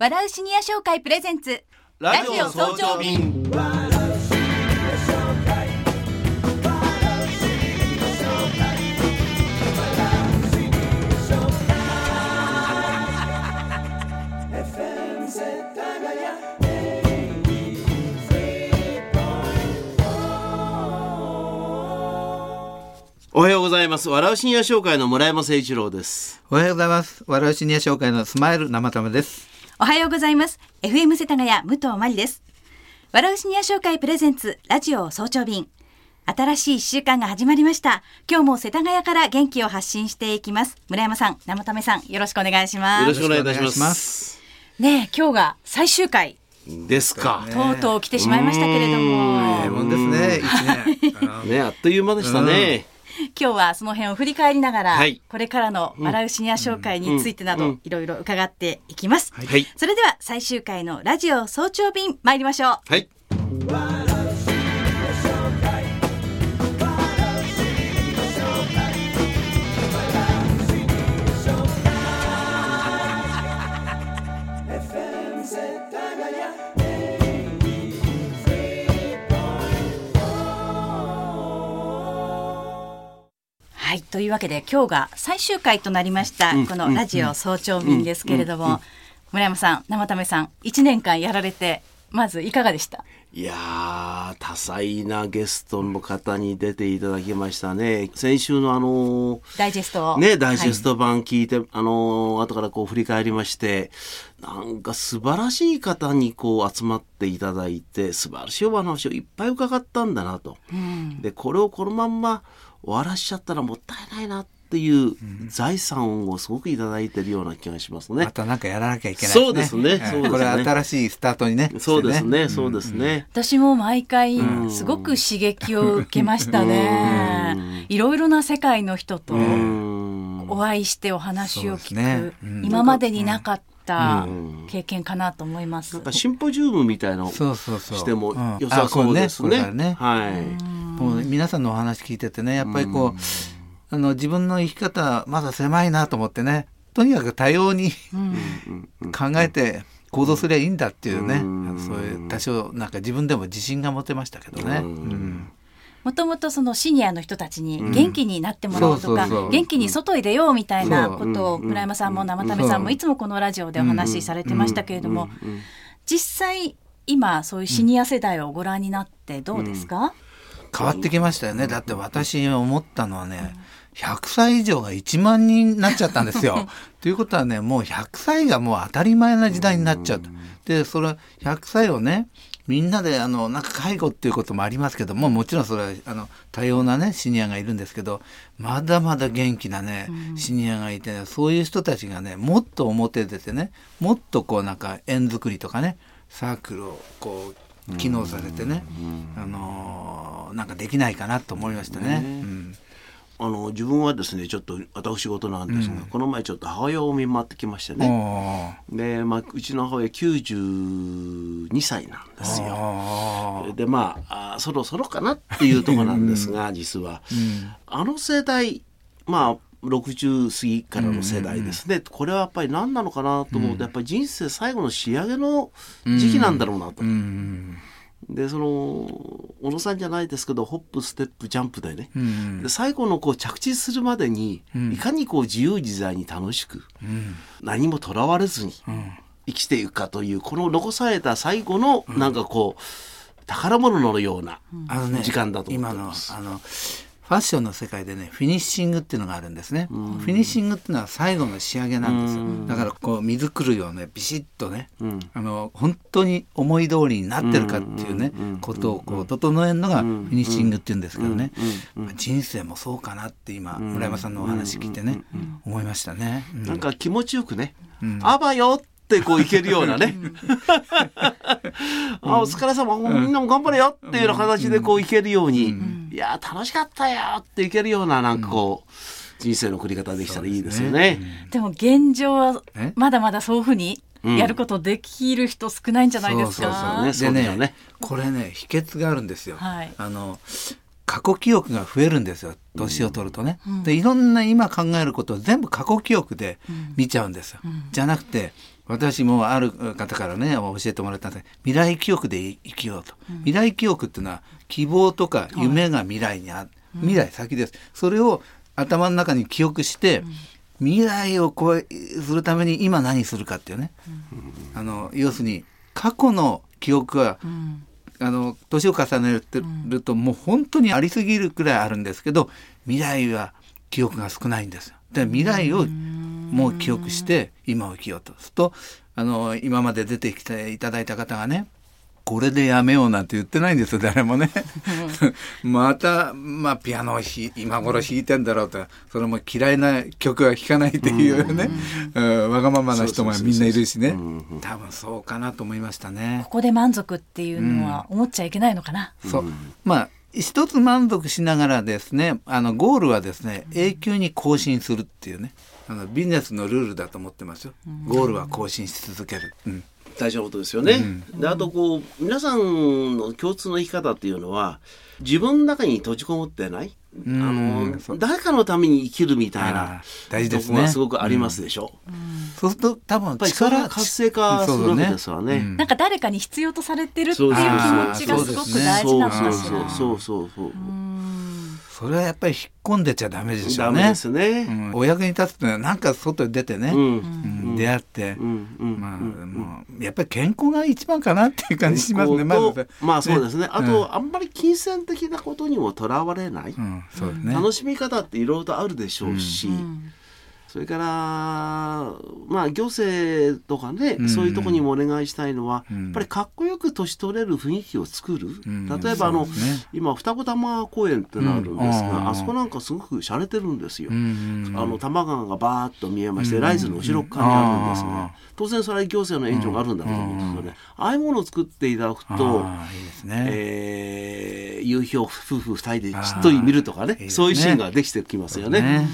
笑うシニア商会プレゼンツラジオ早朝便おはようございます笑うシニア商会の村山誠一郎ですおはようございます。笑うシニア商会のスマイル生玉です。おはようございます。FM 世田谷武藤真理です。笑うシニア商会プレゼンツラジオ早朝便。新しい一週間が始まりました。今日も世田谷から元気を発信していきます。村山さん生為さんよろしくお願いしまよろすしくお願いいたしまよろしくお願いします。ねえ今日が最終回。ですか。とうとう来てしまいましたけれども、え。えもんですね。一年。ねあっという間でしたね、今日はその辺を振り返りながら、はい。これからの笑うシニア商会についてなど、うん。いろいろ伺っていきます、はい。それでは最終回のラジオ早朝便参りましょう。はい はいというわけで今日が最終回となりました、うんこのラジオ早朝便ですけれども、村山さん生為さん1年間やられてまずいかがでした？いやー多彩なゲストの方に出ていただきましたね。先週のあのーダイジェストを。ね、ダイジェスト版聞いて、あのー後からこう振り返りまして、なんか素晴らしい方にこう集まっていただいて、素晴らしいお話をいっぱい伺ったんだなと。うん。で、これをこのまんま終わらしちゃったらもったいないなっていう財産をすごくいただいてるような気がしますね。ま。たなんかやらなきゃいけないそうですね。ええ。そうですね。これは新しいスタートにね。そうですね、そうですね。私も毎回うん。すごく刺激を受けましたね。いろいろな世界の人とお会いしてお話を聞く、今までになかったうん経験かなと思います。なんかシンポジウムみたいなのそうそうそう。してもん良さそうですね。あこれこれからね。はい。もう皆さんのお話聞いててね、やっぱりこう、あの自分の生き方まだ狭いなと思ってね、とにかく多様に考えて行動すりゃいいんだっていうね、うんそういう多少なんか自分でも自信が持てましたけどね。うんうんもともとそのシニアの人たちに元気になってもらおうとか、元気に外へ出ようみたいなことを村山さんも生為さんもいつもこのラジオでお話しされてましたけれども、実際今そういうシニア世代をご覧になってどうですか、変わってきましたよね。だって私思ったのはね、100歳以上が1万人になっちゃったんですよ。ということはね、もう100歳がもう当たり前な時代になっちゃうと。で、それ100歳をね、みんなであのなんか介護っていうこともありますけどももちろんそれはあの多様なねシニアがいるんですけどまだまだ元気なね、シニアがいて、ね、そういう人たちがねもっと表出てねもっとこうなんか縁作りとかねサークルをこう機能させてね、あのーなんかできないかなと思いましたね。うんあの自分はですねちょっと私事なんですが、この前ちょっと母親を見舞ってきましてね。で、まあ、うちの母親92歳なんですよ。でまああそろそろかなっていうところなんですが実は、あの世代まあ60過ぎからの世代ですね、これはやっぱり何なのかなと思うと、やっぱり人生最後の仕上げの時期なんだろうなと。うん。でその小野さんじゃないですけどホップステップジャンプでね、うんで最後のこう着地するまでに、いかにこう自由自在に楽しく、何もとらわれずに生きていくかというこの残された最後のなんかこう、宝物のような時間だと思今のってます。あのファッションの世界でねフィニッシングっていうのがあるんですね、フィニッシングっていうのは最後の仕上げなんですよ、だからこう水くるようねビシッとね、あの本当に思い通りになってるかっていうね、ことをこう整えるのがフィニッシングっていうんですけどね、まあ人生もそうかなって今村山さんのお話聞いてね、思いましたね。うん。なんか気持ちよくね、あばよってこういけるようなね。あ、お疲れ様、みんなも頑張れよっていうような形でこういけるように、いや、楽しかったよっていけるようななんかこう、人生の送り方できたらいいですよね。でも現状はえ？まだまだそういうふうにやることできる人少ないんじゃないですか？そうそうそう。ねそうでね。これね秘訣があるんですよ。はい。あの過去記憶が増えるんですよ。年を取るとね、でいろんな今考えることを全部過去記憶で見ちゃうんですよ、じゃなくて私もある方からね教えてもらったんです。未来記憶で生きようと、未来記憶っていうのは希望とか夢が未来にある、未来先です。それを頭の中に記憶して、未来をこうするために今何するかっていうね、あの要するに過去の記憶は、あの年を重ねると、もう本当にありすぎるくらいあるんですけど未来は記憶が少ないんですよ。で未来をもう記憶して今を生きようとするとあの今まで出てきていただいた方がねこれでやめようなんて言ってないんですよ誰もね。また、まあ、ピアノをひ今頃弾いてんだろうとそれも嫌いな曲は弾かないっていうね、うん。わがままな人もみんないるしね。多分そうかなと思いましたね。こ。こで満足っていうのは思っちゃいけないのかな。そう。まあ一つ満足しながらですねあのゴールはですね永久に更新するっていうねあのビジネスのルールだと思ってますよ。ゴールは更新し続ける。うん大事なことですよね。であとこう皆さんの共通の生き方っていうのは自分の中に閉じこもってない？あの誰かのために生きるみたいあなー大事ですねとこがすごくありますでしょ？そうすると多分やっぱりそれが活性化するわけですわね。うんなんか誰かに必要とされてるっていそうう気持ちがすごく大事なのかしら。そうそうそうそうそうそれはやっぱり引っ込んでちゃダメでしょダうね。メですね。うんお役に立つってのはなんか外に出てね、うんうん出会って、うんうんまあ、もうやっぱり健康が一番かなっていう感じしますね。まず、まあそうですね。あうと、あんまり金銭的なことにもとらわれない。うん、そうですね。楽しみ方っていろいろとあるでしょうし、それからまあ行政とかね、うん。そういうところにもお願いしたいのは、うん。やっぱりかっこよく年取れる雰囲気を作る、ん。例えばあの、ね。今二子玉公園ってのあるんですが、うん。あそこなんかすごく洒落てるんですよ。あの多摩川がバーッと見えまして、うんライズの後ろ側にあるんですうんが、当然それは行政の援助があるんだと思うんですよね。ああいうものを作っていただくと、いね。えー夕日を夫婦二人でじっとり見るとかねそういうシーンができてきますよね。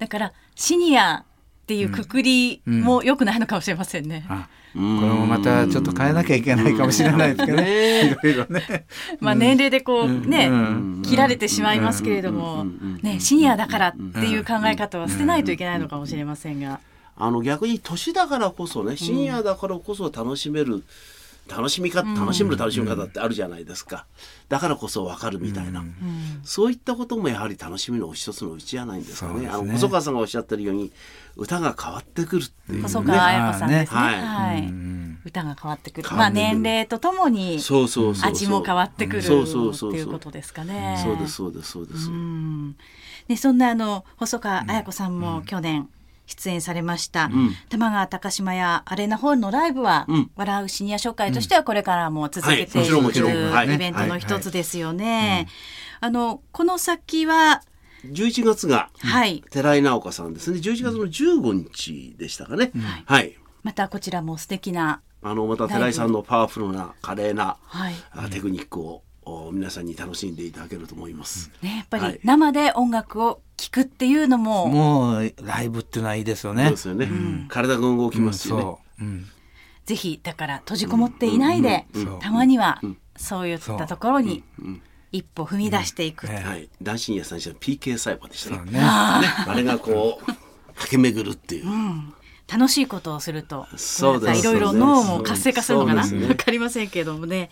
うんだからシニアっていうくくりも良くないのかもしれませんね。あこれもまたちょっと変えなきゃいけないかもしれないですけどね。いろいろね。まあ年齢でこうね、うん。切られてしまいますけれども、ね、シニアだからっていう考え方は捨てないといけないのかもしれませんが。あの逆に年だからこそねシニアだからこそ楽しめる、楽しみ方楽しむ楽しみ方ってあるじゃないですか、だからこそ分かるみたいな、そういったこともやはり楽しみの一つのうちじゃないんですかね。ね。あの細川さんがおっしゃってるように歌が変わってくるっていう。細ね川彩子さんですね。ははい。い、うん歌が変わってくる。まあ年齢とともにそうそうそうそう。味も変わってくるってそうそうそうそう。いうことですかね。そうですそうですそうです、うん。でそんなあの細川彩子さんも去年出演されました、ん。玉川高島屋アレーナホールのライブは、うん。笑うシニア紹介としてはこれからも続けていくはいイベントの一つですよね。あのこの先は11月がはい。寺井直子さんですね。11月の15日でしたかね、はい。またこちらも素敵なあのまた寺井さんのパワフルな華麗なはい。あテクニックをお皆さんに楽しんでいただけると思います。ねやっぱりはい。生で音楽を聴くっていうのも、もうライブっていうのはいいですよね。そうですよね。体が動きますしね。そう。うん。ぜひだから閉じこもっていないで、うんうん。たまにはそういったところにん。一歩踏み出していく、う。ん。ね。はい。男子にやさんにしたら PK 細胞でしたね。ね。あれがこう駆け巡るっていう。楽しいことをするとそうです。なんかいろいろ脳も活性化するのかな？ね。かりませんけれどもね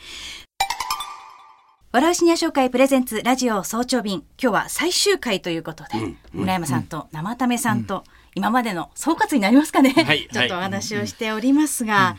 笑うシニア紹介プレゼンツラジオ早朝便今日は最終回ということで、村山さんと生為さんと、今までの総括になりますかね、はいちょっとお話をしておりますが、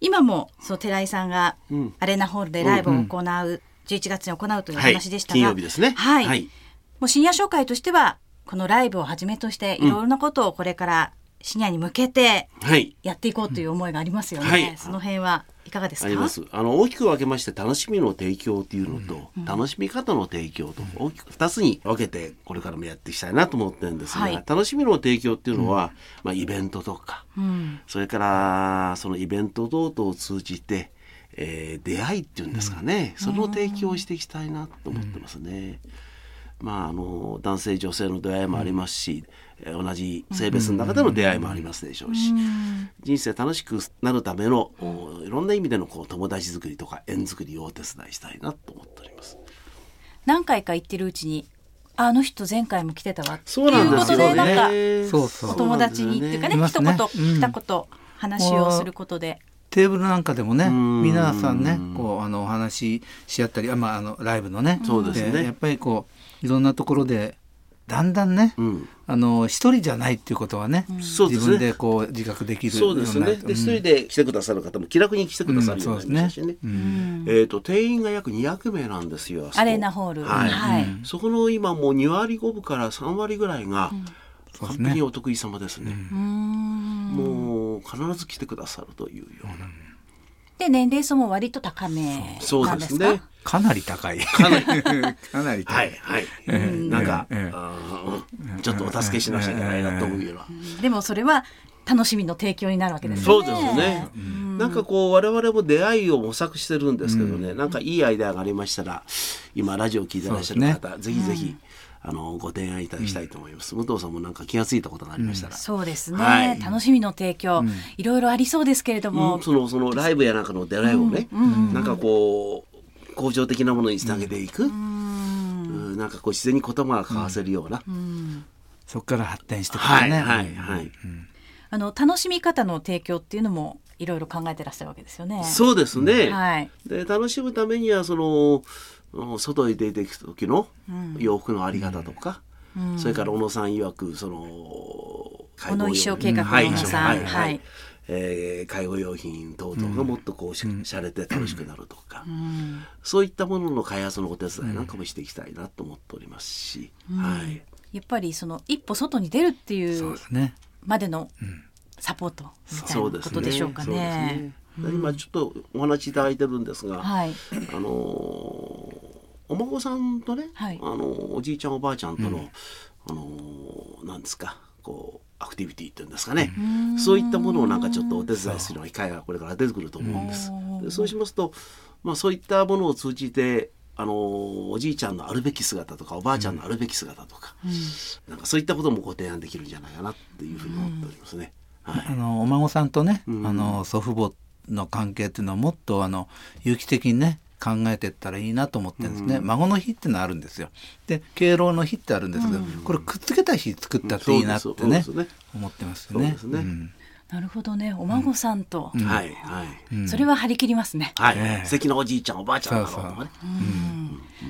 今もそう寺井さんがうんアレーナホールでライブを行う、11月に行うという。話でしたが、金曜日ですね。はい、はい。もうシニア紹介としてはこのライブをはじめとしていろいろなことをこれからシニアに向けてはい。やっていこうという思いがありますよね。はいその辺はいかがですか？あります。あの大きく分けまして楽しみの提供っていうのと、楽しみ方の提供と大きく二つに分けてこれからもやっていきたいなと思ってるんですが、はい。楽しみの提供っていうのは、まあイベントとか、うん、それからそのイベント等々を通じて、えー出会いっていうんですかね、その提供をしていきたいなと思ってますね。まああの男性女性の出会いもありますし、えー同じ性別の中での出会いもありますでしょうし、人生楽しくなるための、おいろんな意味でのこう友達作りとか縁作りをお手伝いしたいなと思っております。何回か行ってるうちにあの人前回も来てたわってそうなんですよいうことでなんかね。そうそう。お友達にっていうかね。ね一言、うん二言話をすることで。テーブルなんかでもねん。皆さんねこうあのお話しし合ったりあ、まあ、あのライブのね。そうですね。やっぱりこういろんなところでだんだんね、うんあの一人じゃないっていうことはね、そうですね自分でこう自覚できるそうですね。で、一人で来てくださる方も気楽に来てくださるようになりましたしね。えっと、定員が約200名なんですよ。アレーナホール。はい。はい。そこの今もう2割5分から3割ぐらいが、完璧にお得意様ですね。もう必ず来てくださるというような。で年齢層も割と高めそうなんですか？ですね。かなり高いかなり かなり高はいいはい。なんか、えーちょっとお助けしなくちゃいけないなと思うような。でもそれは楽しみの提供になるわけですそうよね。ですね。なんかこう我々も出会いを模索してるんですけどね、なんかいいアイデアがありましたら、今ラジオを聞いてらっしゃる方、ぜひぜひ、あのご提案いただきたいと思います。武藤さんもなんか気がついたことがありましたら、そうですね、はい。楽しみの提供、いろいろありそうですけれども、うん。そのそのライブやなんかの出会いをね、なんかこう向上的なものにつなげていく、うん。なんかこう自然に言葉が交わせるような、そこから発展してくはいるね、はい。はい、あの楽しみ方の提供っていうのもいろいろ考えてらっしゃるわけですよね。そうですね。はい。で楽しむためにはそのうん外に出ていく時の洋服のあり方とか、それから小野さん曰くその介小野衣装計画のはい小野さん。はいはい。はい。えー介護用品等々がもっとこうし,、ゃれて楽しくなるとか、そういったものの開発のお手伝いなんかもしていきたいなと思っておりますし、はい。やっぱりその一歩外に出るっていそううですね。までのサポートみたいなこそうですね。とでしょうかね。ね。今ちょっとお話しいただいてるんですが、はい。あのーお孫さんとね、はい。あのーおじいちゃんおばあちゃんとの、あのーなんですかこうアクティビティっていうんですかね。そういったものをなんかちょっとお手伝いするような機会がこれから出てくると思うんです。でそうしますと、まあ、そういったものを通じてあのーおじいちゃんのあるべき姿とかおばあちゃんのあるべき姿とか、なんかそういったこともご提案できるんじゃないかなっていうふうに思っておりますね。はい。あのお孫さんとね、ん。あの祖父母の関係っていうのはもっとあの有機的にね考えていったらいいなと思ってるんですね、孫の日ってのはあるんですよ。で敬老の日ってあるんですけど、これくっつけた日作ったっていいなってね,、ね思ってますよね。なるほどね。お孫さんと、はいはい、それは張り切りますね。はい、ええ。素敵なおじいちゃんおばあちゃんだろうとかね。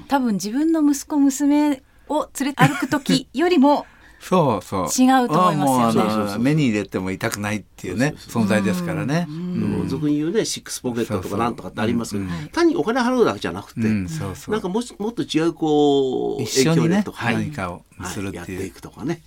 多分自分の息子娘を連れて歩く時よりもそうそう。違うと思いますよね。あもうあの目に入れても痛くないっていうね存在ですからね、もう俗に言うねシックスポケットとかなんとかってありますけど、単にお金払うだけじゃなくて、なんかもしもっと違うこう一緒にね影響力とか、はい何かをするっていう。はいやっていくとかね、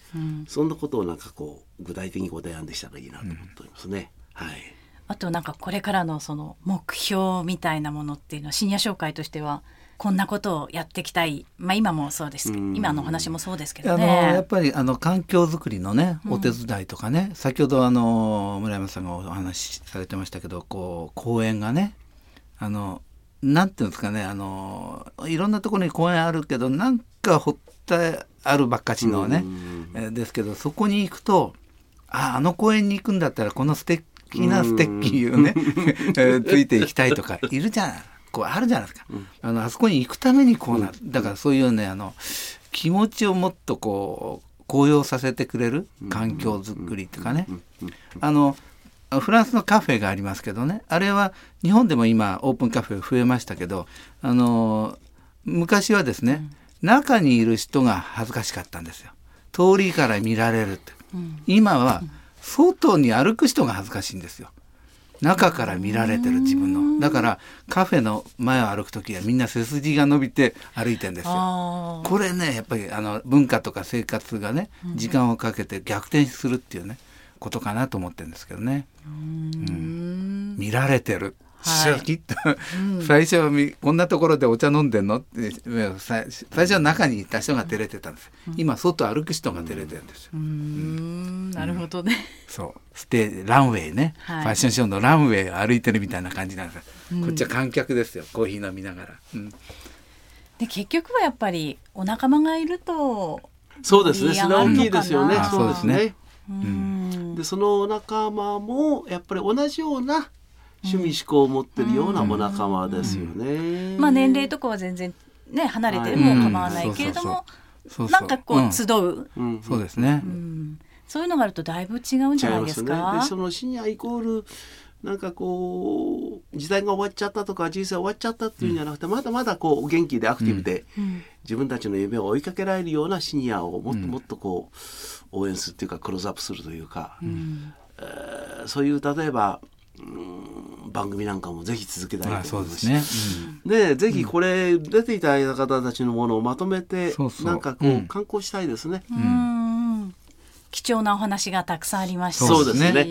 そんなことをなんかこう具体的にご提案できたらいいなと思っておりますね。はい。あとなんかこれからのその目標みたいなものっていうのはシニア紹介としてはこんなことをやっていきたい、まあ、今もそうです今のお話もそうですけどあのやねっ。ぱりあの環境づくりのねお手伝いとかね、先ほどあの村山さんがお話しされてましたけどこう公園がねあのなんていうんですかねあのいろんなところに公園あるけどなんかほってあるばっかしのね、えーですけどそこに行くとああの公園に行くんだったらこの素敵なステッキをね、えーついていきたいとかいるじゃないこうあるじゃないですか、あのあそこに行くためにこうなる、だからそういうねあの気持ちをもっとこう高揚させてくれる環境づくりとかね、あのフランスのカフェがありますけどね。あれは日本でも今オープンカフェ増えましたけどあの昔はですね、中にいる人が恥ずかしかったんですよ。通りから見られるって、今は外に歩く人が恥ずかしいんですよ中から見られてる自分の。だからカフェの前を歩く時はみんな背筋が伸びて歩いてんですよ。あこれねやっぱりあの文化とか生活がね時間をかけて逆転するっていうねことかなと思ってるんですけどね、うん。見られてる。はいシャキッと、最初はみこんなところでお茶飲んでんの？ってさ最初は中にいた人が照れてたんです、今外歩く人が照れてるんですよ、ーうーん。なるほどね。そう。ステージランウェイね、はい。ファッションショーのランウェイを歩いてるみたいな感じなんです。よ、こっちは観客ですよ。コーヒー飲みながら、うん。で結局はやっぱりお仲間がいるとそうですね。それは大きいですよね。あそうですね。うーん。でその仲間もやっぱり同じような趣味思考を持ってるようなお仲間ですよね。まあ年齢とかは全然ね離れても構わないけれどもそうそうそう。そうなんかこう集う、うん。そうですね、うん。そういうのがあるとだいぶ違うんじゃないですか？すね。でそのシニアイコールなんかこう時代が終わっちゃったとか人生終わっちゃったっていうんじゃなくて、まだまだこう元気でアクティブで、うん。自分たちの夢を追いかけられるようなシニアをもっともっとこう、応援するっていうかクローズアップするというか、うん。えーそういう例えば、うん番組なんかもぜひ続けたいあと思いますそうですね。でぜひこれ出ていただいた方たちのものをまとめて、そうそう。なんかこう、うん。観光したいですね。うん。貴重なお話がたくさんありました。しそうですね。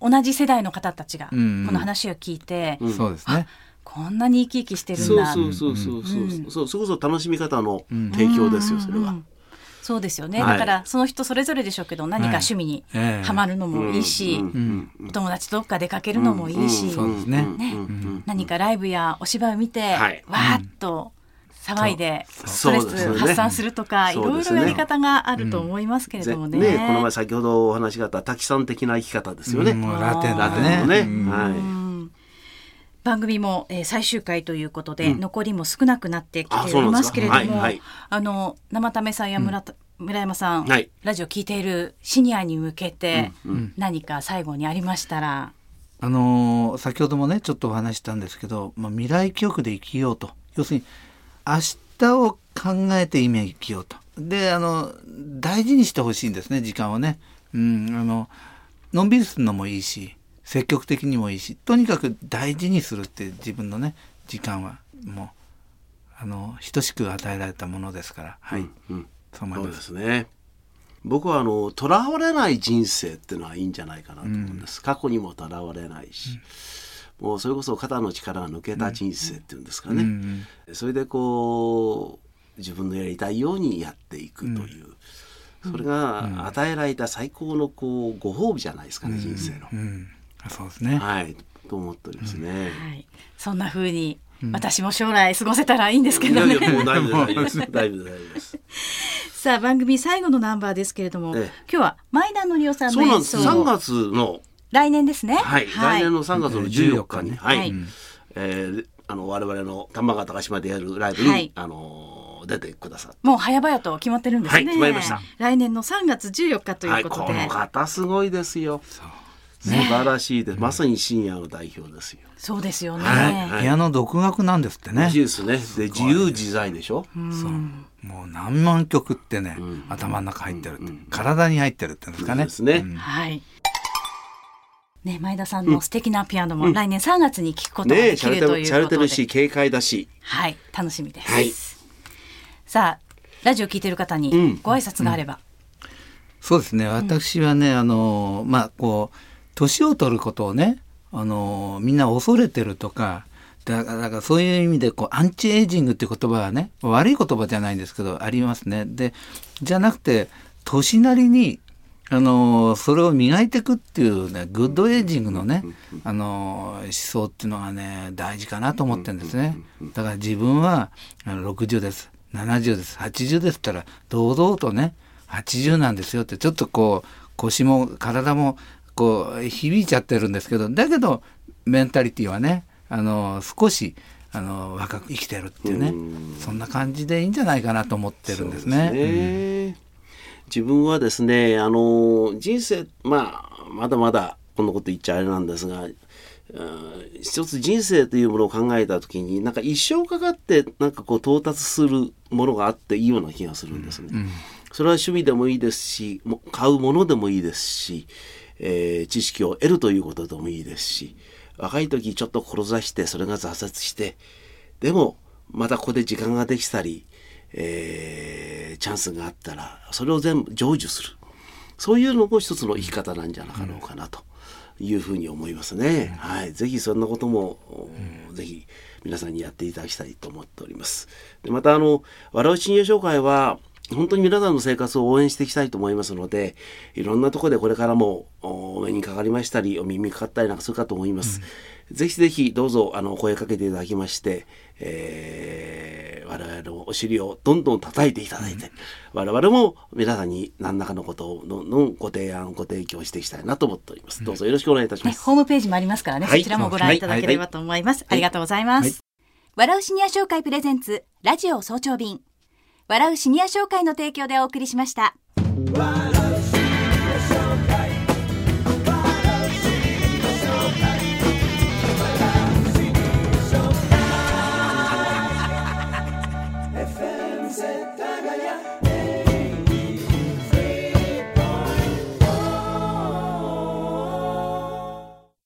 うん。同じ世代の方たちがこうん。の話を聞いて、うん。そうですね。こんなに生き生きしてるんそうだそうそうそうそう、うん。そうそれこそ楽しみ方の提供ですよ、それは。うんそうですよね、はい。だからその人それぞれでしょうけど何か趣味にええ。はまるのもいいし、うんお友達とどっか出かけるのもいいし、何かライブやお芝居を見て、はい。わーっと騒いでストレス発散するとか、いろいろやり方があると思いますけれどもね。ぜこの前先ほどお話があった滝さん的な生き方ですよね。ラテンラだテンのね。うん。はい。うん番組も、えー最終回ということで、残りも少なくなってきておりますけれども、はいはい。あの生為さんや村田、村山さん、はい。ラジオ聞いているシニアに向けて、何か最後にありましたら、あのー先ほどもねちょっとお話ししたんですけど、まあ、未来記憶で生きようと。要するに明日を考えて今生きようと。であの大事にしてほしいんですね時間をね、うん、あののんびりするのもいいし積極的にもいいしとにかく大事にするって自分のね時間はもうあの等しく与えられたものですから。はい、うんうん。そう思す。すね。僕はあの囚われない人生っていうのはいいんじゃないかなと思うんです。過去にも囚われないし、もうそれこそ肩の力が抜けた人生っていうんですかね。うんそれでこう自分のやりたいようにやっていくという、それが与えられた最高のこうご褒美じゃないですかね、人生の。うん、そうですね、はい、と思っておりますね。はい、そんな風に私も将来過ごせたらいいんですけどね。いやもう大丈夫です。大丈夫です。大丈夫です。さあ番組最後のナンバーですけれども、ええ。今日は前田のりおさんの演そうなんです。3奏を。月の来年ですね。はい、来年の3月の14日に、うんはい、はいえーあの我々の玉川高島でやるライブに、はい。あのー出てくださって。もう早々と決まってるんですね。はい決まりました。来年の3月14日とはいいうこことで、の方すごいですよ。素晴らしいです。まさに深夜の代表ですよ。そうですよね。はいはいピアノ独学なんですってねらしいですね。で自由自在でしょ？そうもう何万曲ってね、頭の中入ってるって、体に入ってるっていうんですかね。ですね。はい。ね、前田さんの素敵なピアノも来年3月に聴くことができしゃれてる、るというしゃれことで、てるし、軽快だし。はい、楽しみです。はいさあ、ラジオ聞いてる方にうんご挨拶があれば、そうですね。私はね、あのまあこう年を取ることをね、あのみんな恐れてるとか。だからそういう意味でこうアンチエイジングって言葉はね悪い言葉じゃないんですけどありますね。でじゃなくて年なりにあのそれを磨いていくっていうねグッドエイジングのねあの思想っていうのがね大事かなと思ってるんですね。だから自分はあの60です70です80ですったら堂々とね80なんですよってちょっとこう腰も体もこう響いちゃってるんですけどだけどメンタリティはねあの少しあの若く生きてるっていうねそんな感じでいいんじゃないかなと思ってるんですね。ね自分はですねあの人生まあまだまだこんなこと言っちゃあれなんですがうん一つ人生というものを考えた時になんか一生かかってなんかこう到達するものがあっていいような気がするんですね。それは趣味でもいいですしも買うものでもいいですし、えー知識を得るということでもいいですし若い時ちょっと志してそれが挫折してでもまたここで時間ができたり、えーチャンスがあったらそれを全部成就するそういうのも一つの生き方なんじゃなかろうかなというふうに思いますね。はい、ぜひそんなことも、おぜひ皆さんにやっていただきたいと思っております。でまたあの笑う親友紹介は本当に皆さんの生活を応援していきたいと思いますのでいろんなところでこれからもお目にかかりましたりお耳にかかったりなんかするかと思います。ぜひぜひどうぞあの声かけていただきまして、えー我々のお尻をどんどん叩いていただいて、我々も皆さんに何らかのことをどんどんご提案ご提供していきたいなと思っております。どうぞよろしくお願いいたしまね、す。ホームページもありますからね、はいそちらもご覧いただければと思います。ありがとうございます。はい笑うシニア紹介プレゼンツ、ラジオ早朝便。笑うシニア紹介の提供でお送りしました。